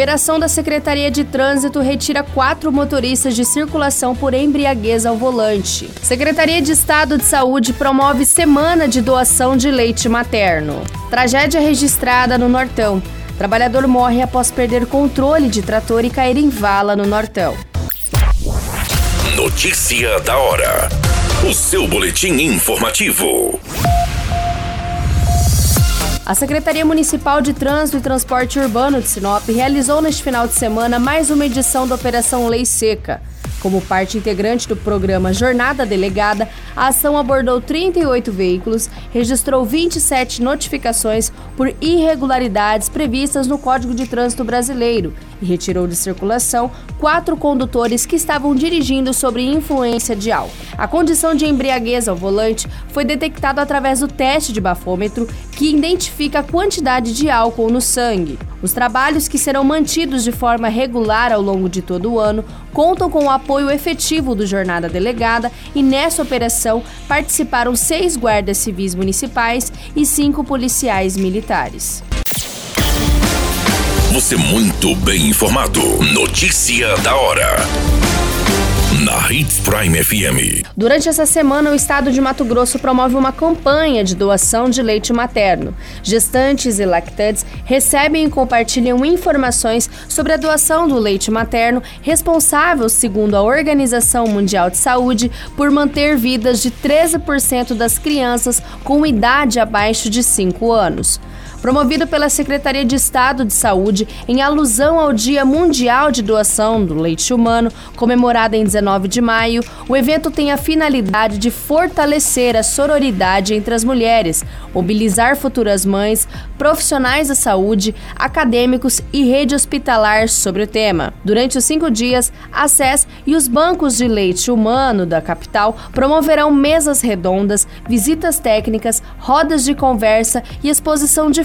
Operação da Secretaria de Trânsito retira quatro motoristas de circulação por embriaguez ao volante. Secretaria de Estado de Saúde promove semana de doação de leite materno. Tragédia registrada no Nortão. Trabalhador morre após perder controle de trator e cair em vala no Nortão. Notícia da hora. O seu boletim informativo. A Secretaria Municipal de Trânsito e Transporte Urbano de Sinop realizou neste final de semana mais uma edição da Operação Lei Seca. Como parte integrante do programa Jornada Delegada, a ação abordou 38 veículos, registrou 27 notificações por irregularidades previstas no Código de Trânsito Brasileiro e retirou de circulação quatro condutores que estavam dirigindo sob influência de álcool. A condição de embriaguez ao volante foi detectada através do teste de bafômetro, que identifica a quantidade de álcool no sangue. Os trabalhos, que serão mantidos de forma regular ao longo de todo o ano, contam com o apoio efetivo do Jornada Delegada e nessa operação participaram seis guardas civis municipais e cinco policiais militares. Você muito bem informado. Notícia da hora. Na Hits Prime FM. Durante essa semana, o estado de Mato Grosso promove uma campanha de doação de leite materno. Gestantes e lactantes recebem e compartilham informações sobre a doação do leite materno, responsável, segundo a Organização Mundial de Saúde, por manter vidas de 13% das crianças com idade abaixo de 5 anos promovido pela Secretaria de Estado de Saúde em alusão ao Dia Mundial de Doação do Leite Humano, comemorado em 19 de maio. O evento tem a finalidade de fortalecer a sororidade entre as mulheres, mobilizar futuras mães, profissionais da saúde, acadêmicos e rede hospitalar sobre o tema. Durante os cinco dias, a SES e os bancos de leite humano da capital promoverão mesas redondas, visitas técnicas, rodas de conversa e exposição de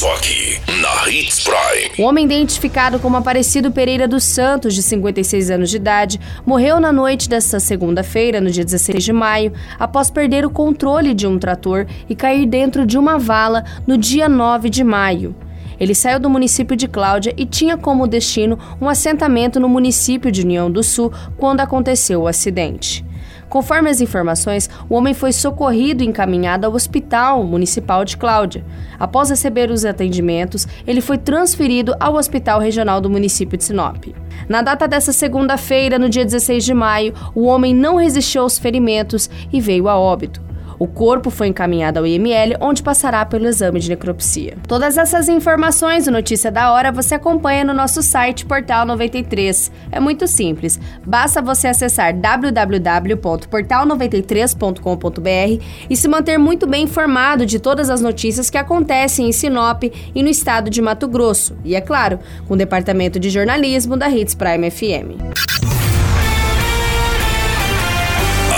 Só aqui, na Hits Prime. O homem identificado como Aparecido Pereira dos Santos, de 56 anos de idade, morreu na noite desta segunda-feira, no dia 16 de maio, após perder o controle de um trator e cair dentro de uma vala no dia 9 de maio. Ele saiu do município de Cláudia e tinha como destino um assentamento no município de União do Sul quando aconteceu o acidente. Conforme as informações, o homem foi socorrido e encaminhado ao Hospital Municipal de Cláudia. Após receber os atendimentos, ele foi transferido ao Hospital Regional do município de Sinop. Na data dessa segunda-feira, no dia 16 de maio, o homem não resistiu aos ferimentos e veio a óbito. O corpo foi encaminhado ao IML, onde passará pelo exame de necropsia. Todas essas informações e notícia da hora você acompanha no nosso site Portal 93. É muito simples. Basta você acessar www.portal93.com.br e se manter muito bem informado de todas as notícias que acontecem em Sinop e no estado de Mato Grosso. E é claro, com o departamento de jornalismo da Hits Prime FM.